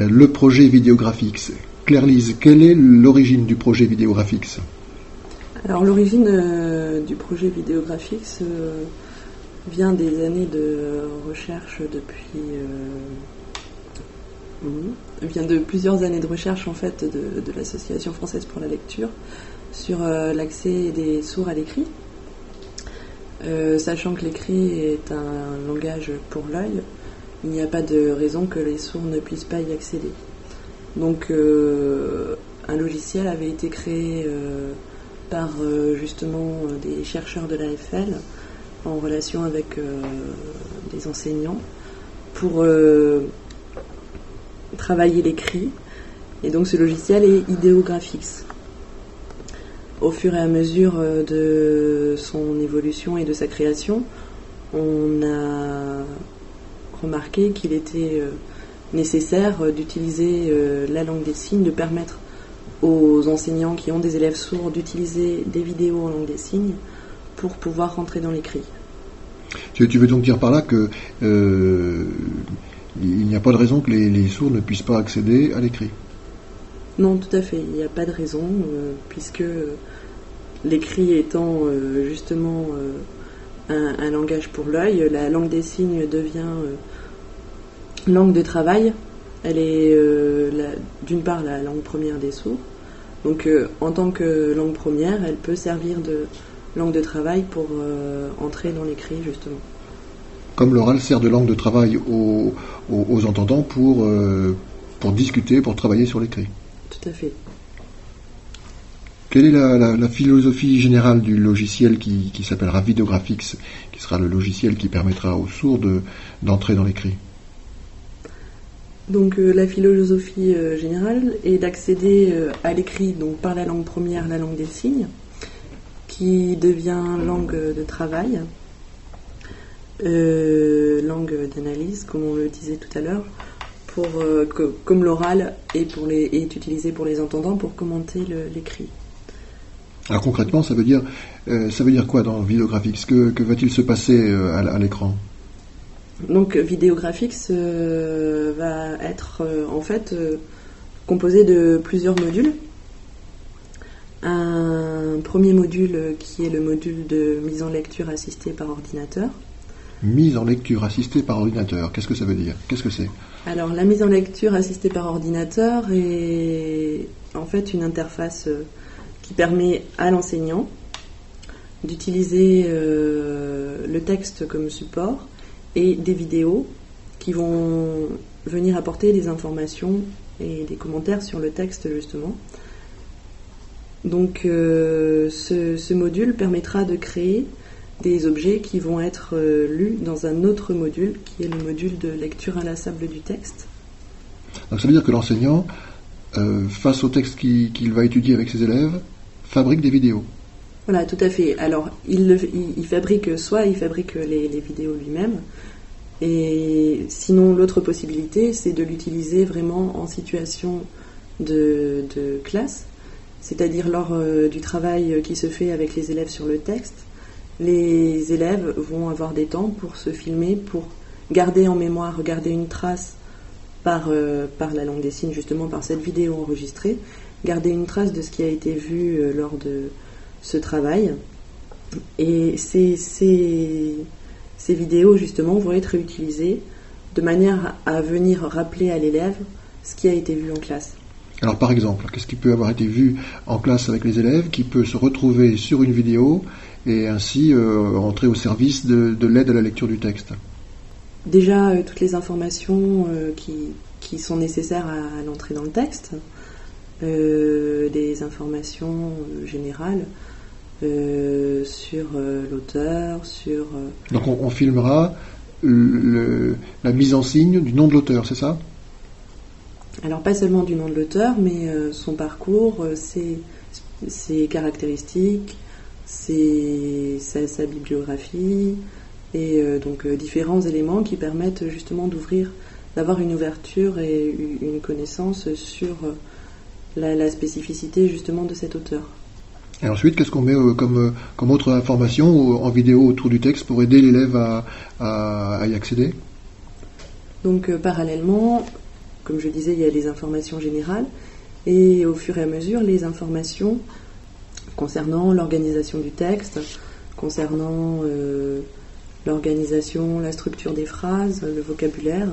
Le projet Videographics. Claire-Lise, quelle est l'origine du projet Videographics? Alors l'origine euh, du projet Videographics euh, vient des années de recherche depuis vient de plusieurs années de recherche en fait de, l'association française pour la lecture sur l'accès des sourds à l'écrit euh, sachant que l'écrit est un langage pour l'œil, il n'y a pas de raison que les sourds ne puissent pas y accéder. Donc euh, un logiciel avait été créé euh, par justement des chercheurs de l'AFL en relation avec des enseignants pour travailler l'écrit. Et donc ce logiciel est Ideographics au fur et à mesure euh, de son évolution et de sa création, on a remarqué qu'il était euh, nécessaire euh, d'utiliser la langue des signes, de permettre aux enseignants qui ont des élèves sourds d'utiliser des vidéos en langue des signes pour pouvoir rentrer dans l'écrit. Tu, veux donc dire par là que il n'y a pas de raison que les sourds ne puissent pas accéder à l'écrit? Non, tout à fait. Il n'y a pas de raison, euh, puisque l'écrit étant euh, justement euh, un, langage pour l'œil, la langue des signes devient langue de travail. Elle est d'une part la langue première des sourds. Donc en tant que langue première, elle peut servir de langue de travail pour entrer dans l'écrit justement. Comme l'oral sert de langue de travail aux, entendants pour, pour discuter, pour travailler sur l'écrit tout à fait. Quelle est la, philosophie générale du logiciel qui, s'appellera Videographics, qui sera le logiciel qui permettra aux sourds d'entrer dans l'écrit? Donc euh, la philosophie euh, générale est d'accéder euh, à l'écrit donc par la langue première, la langue des signes, qui devient langue de travail, langue d'analyse, comme on le disait tout à l'heure, pour, que, comme l'oral est, est utilisé pour les entendants pour commenter l'écrit. Alors concrètement, ça veut dire, euh, ça veut dire quoi dans Videographics? Que, que va-t-il se passer euh, à, l'écran? Donc Videographics va être en fait composé de plusieurs modules. Un premier module qui est le module de mise en lecture assistée par ordinateur. Mise en lecture assistée par ordinateur, qu'est-ce que ça veut dire? Qu'est-ce que c'est? Alors, la mise en lecture assistée par ordinateur est en fait une interface euh, qui permet à l'enseignant d'utiliser euh, le texte comme support et des vidéos qui vont venir apporter des informations et des commentaires sur le texte justement. Donc euh, ce, module permettra de créer des objets qui vont être euh, lus dans un autre module, qui est le module de lecture inlassable du texte. Donc ça veut dire que l'enseignant, face au texte qu'il va étudier avec ses élèves, fabrique des vidéos. Voilà, tout à fait. Alors, il, il, fabrique soit il fabrique les, vidéos lui-même, et sinon l'autre possibilité, c'est de l'utiliser vraiment en situation de, classe, c'est-à-dire lors euh, du travail qui se fait avec les élèves sur le texte les élèves vont avoir des temps pour se filmer, pour garder en mémoire, garder une trace par, euh, par la langue des signes, justement par cette vidéo enregistrée, garder une trace de ce qui a été vu euh, lors de ce travail. Et ces, ces, ces, vidéos, justement, vont être utilisées de manière à venir rappeler à l'élève ce qui a été vu en classe. Alors par exemple, qu'est-ce qui peut avoir été vu en classe avec les élèves qui peut se retrouver sur une vidéo et ainsi euh, entrer au service de, l'aide à la lecture du texte? Déjà, euh, toutes les informations euh, qui, qui, sont nécessaires à, l'entrée dans le texte, des informations générales sur l'auteur, sur... Donc on, filmera la mise en signe du nom de l'auteur, c'est ça? Alors pas seulement du nom de l'auteur, mais son parcours, ses, ses, caractéristiques, c'est sa, bibliographie et euh, donc euh, différents éléments qui permettent justement d'ouvrir, d'avoir une ouverture et une connaissance sur euh, la, spécificité justement de cet auteur. Et ensuite, qu'est-ce qu'on met comme, comme autre information en vidéo autour du texte pour aider l'élève à, y accéder? Donc parallèlement, comme je disais, il y a les informations générales et au fur et à mesure les informations concernant l'organisation du texte, concernant euh, l'organisation, la structure des phrases, le vocabulaire,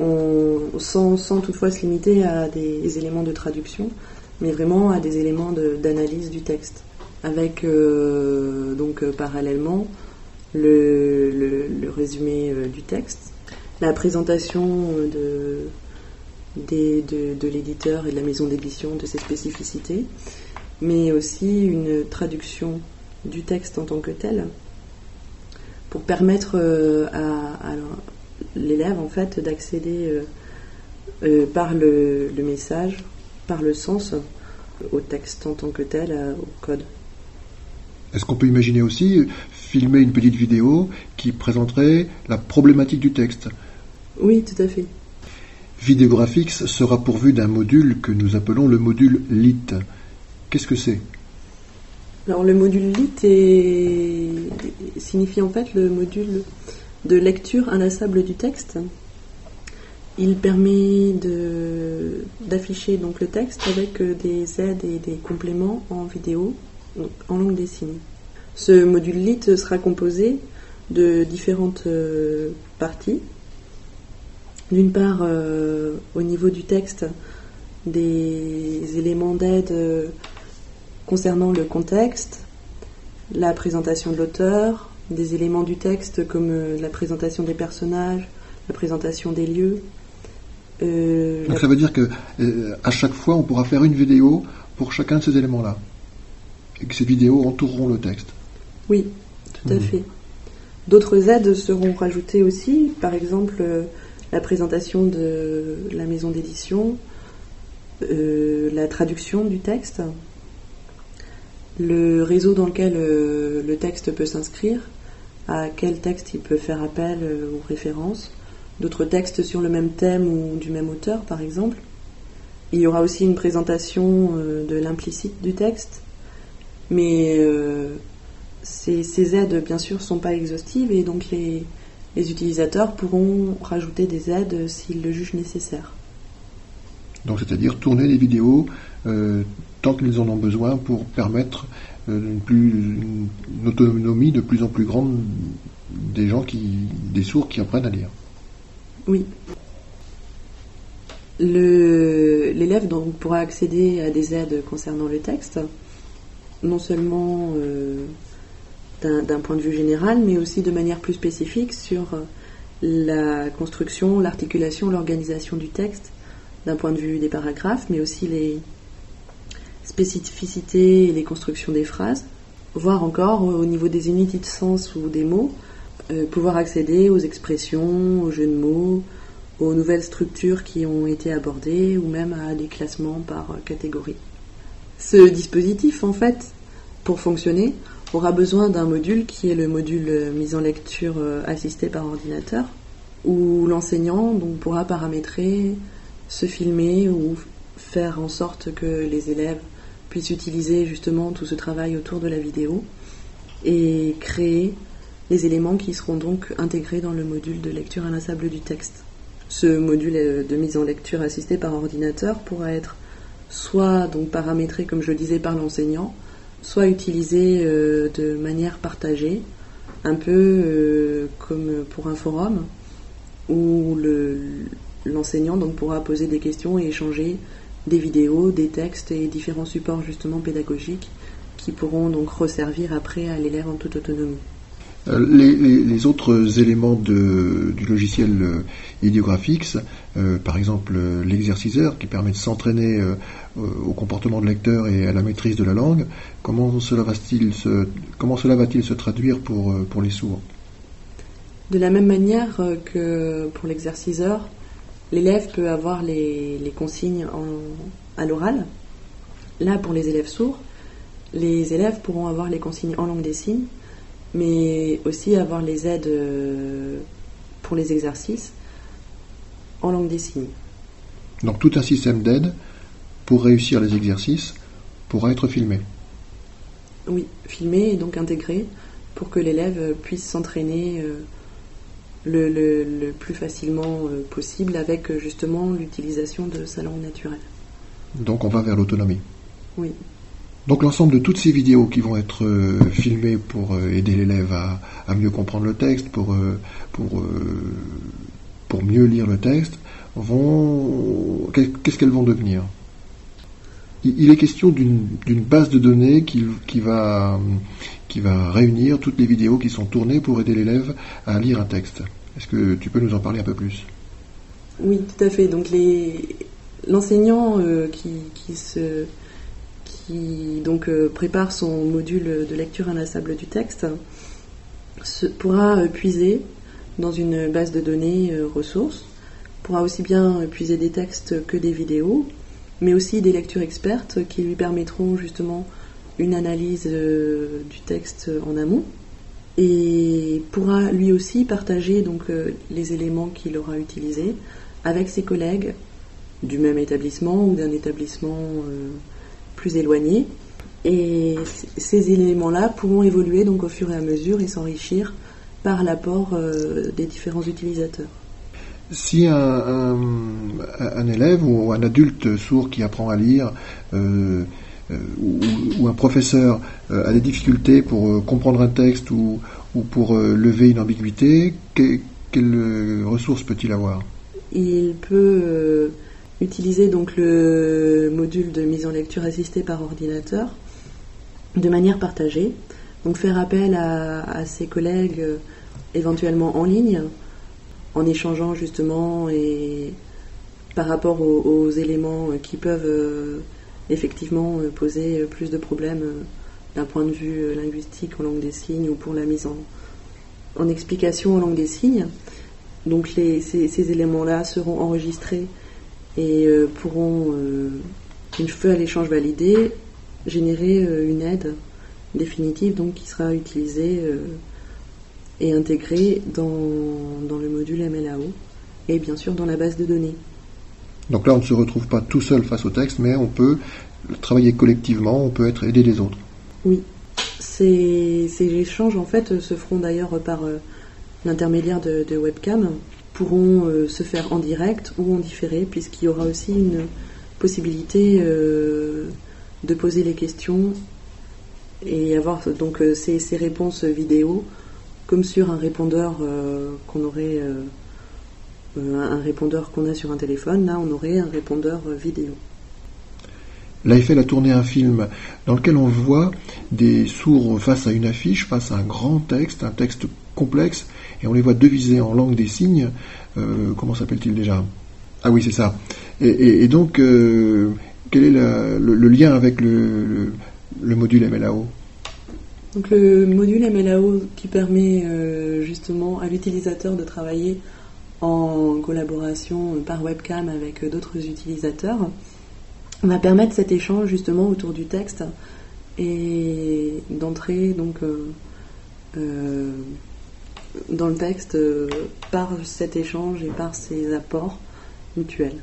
on, sans, toutefois se limiter à des éléments de traduction, mais vraiment à des éléments d'analyse du texte, avec euh, donc parallèlement le, résumé du texte, la présentation de, de, l'éditeur et de la maison d'édition de ses spécificités, mais aussi une traduction du texte en tant que tel, pour permettre euh, à, l'élève en fait d'accéder euh, euh, par le, message, par le sens, au texte en tant que tel, au code. Est-ce qu'on peut imaginer aussi filmer une petite vidéo qui présenterait la problématique du texte? Oui, tout à fait. Videographics sera pourvu d'un module que nous appelons le module LIT. Qu'est-ce que c'est? Alors le module LIT signifie en fait le module de lecture inlassable du texte. Il permet d'afficher donc le texte avec euh, des aides et des compléments en vidéo, en langue des signes. Ce module LIT sera composé de différentes euh, parties d'une part, euh, au niveau du texte, des éléments d'aide concernant le contexte, la présentation de l'auteur, des éléments du texte comme euh, la présentation des personnages, la présentation des lieux. Donc ça veut dire que à chaque fois, on pourra faire une vidéo pour chacun de ces éléments-là, et que ces vidéos entoureront le texte. Oui, tout à mmh. fait. D'autres aides seront rajoutées aussi, par exemple la présentation de la maison d'édition, euh, la traduction du texte, le réseau dans lequel euh, le texte peut s'inscrire, à quel texte il peut faire appel euh, ou référence, d'autres textes sur le même thème ou du même auteur par exemple. Il y aura aussi une présentation de l'implicite du texte, mais ces, ces, aides bien sûr sont pas exhaustives et donc les, utilisateurs pourront rajouter des aides s'ils le jugent nécessaire. Donc c'est-à-dire tourner les vidéos euh, tant qu'ils en ont besoin pour permettre euh, une, plus, autonomie de plus en plus grande des gens qui, des sourds qui apprennent à lire. Oui. L'élève pourra accéder à des aides concernant le texte, non seulement euh, d'un point de vue général, mais aussi de manière plus spécifique sur euh, la construction, l'articulation, l'organisation du texte, d'un point de vue des paragraphes, mais aussi les spécificités et les constructions des phrases, voire encore au niveau des unités de sens ou des mots, euh, pouvoir accéder aux expressions, aux jeux de mots, aux nouvelles structures qui ont été abordées ou même à des classements par catégorie. Ce dispositif, en fait, pour fonctionner, aura besoin d'un module qui est le module euh, mise en lecture euh, assisté par ordinateur, où l'enseignant pourra paramétrer, se filmer ou faire en sorte que les élèves puissent utiliser justement tout ce travail autour de la vidéo et créer les éléments qui seront donc intégrés dans le module de lecture inlassable du texte. Ce module euh, de mise en lecture assisté par ordinateur pourra être soit donc paramétré comme je le disais par l'enseignant, soit utilisé euh, de manière partagée, un peu euh, comme pour un forum, où l'enseignant pourra poser des questions et échanger des vidéos, des textes et différents supports justement pédagogiques qui pourront donc resservir après à l'élève en toute autonomie. Euh, les, autres éléments du logiciel euh, euh, par exemple l'exerciceur qui permet de s'entraîner au comportement de lecteur et à la maîtrise de la langue, comment cela va-t-il se, comment cela va-t-il se traduire pour, pour les sourds? De la même manière que pour l'exerciceur, l'élève peut avoir les, consignes à l'oral. Là, pour les élèves sourds, les élèves pourront avoir les consignes en langue des signes mais aussi avoir les aides euh, pour les exercices en langue des signes. Donc tout un système d'aide pour réussir les exercices pourra être filmé. Oui, filmé et donc intégré pour que l'élève puisse s'entraîner euh, le, plus facilement possible avec justement l'utilisation de sa langue naturelle. Donc on va vers l'autonomie. Oui. Donc l'ensemble de toutes ces vidéos qui vont être filmées pour aider l'élève à, mieux comprendre le texte, pour, pour, pour mieux lire le texte, vont qu'est-ce qu'elles vont devenir? Il est question d'une base de données qui, va, qui va réunir toutes les vidéos qui sont tournées pour aider l'élève à lire un texte. Est-ce que tu peux nous en parler un peu plus? Oui, tout à fait. Donc l'enseignant euh, qui, se, qui donc, euh, prépare son module de lecture inlassable du texte pourra euh, puiser dans une base de données ressources, pourra aussi bien puiser des textes que des vidéos, mais aussi des lectures expertes qui lui permettront justement une analyse euh, du texte en amont et pourra lui aussi partager donc euh, les éléments qu'il aura utilisés avec ses collègues du même établissement ou d'un établissement euh, plus éloigné. Et ces éléments-là pourront évoluer donc au fur et à mesure et s'enrichir par l'apport des différents utilisateurs si un, élève ou un adulte sourd qui apprend à lire euh, ou, un professeur euh, a des difficultés pour comprendre un texte ou, pour lever une ambiguïté, quelles ressources peut-il avoir? Il peut utiliser donc le module de mise en lecture assistée par ordinateur de manière partagée, donc faire appel à ses collègues éventuellement en ligne en échangeant justement et par rapport aux, éléments qui peuvent euh, effectivement euh, poser plus de problèmes euh, d'un point de vue linguistique en langue des signes ou pour la mise en, en explication en langue des signes. Donc ces, éléments-là seront enregistrés et pourront, une fois l'échange validé, générer une aide définitive donc qui sera utilisée et intégré dans, dans le module MLAO et bien sûr dans la base de données. Donc là, on ne se retrouve pas tout seul face au texte, mais on peut travailler collectivement, on peut être aidé des autres. Oui. Ces, échanges, en fait, se feront d'ailleurs par euh, l'intermédiaire de, webcam, pourront euh, se faire en direct ou en différé, puisqu'il y aura aussi une possibilité euh, de poser les questions et avoir donc ces, réponses vidéo comme sur un répondeur qu'on aurait un répondeur qu'on a sur un téléphone, là on aurait un répondeur vidéo. L'AFL a tourné un film dans lequel on voit des sourds face à une affiche, face à un grand texte, un texte complexe, et on les voit deviser en langue des signes. comment s'appelle-t-il déjà? Ah oui, c'est ça. Et, donc, quel est le, lien avec le module MLAO donc le module MLAO qui permet euh, justement à l'utilisateur de travailler en collaboration par webcam avec d'autres utilisateurs va permettre cet échange justement autour du texte et d'entrer donc euh, euh, dans le texte par cet échange et par ces apports mutuels.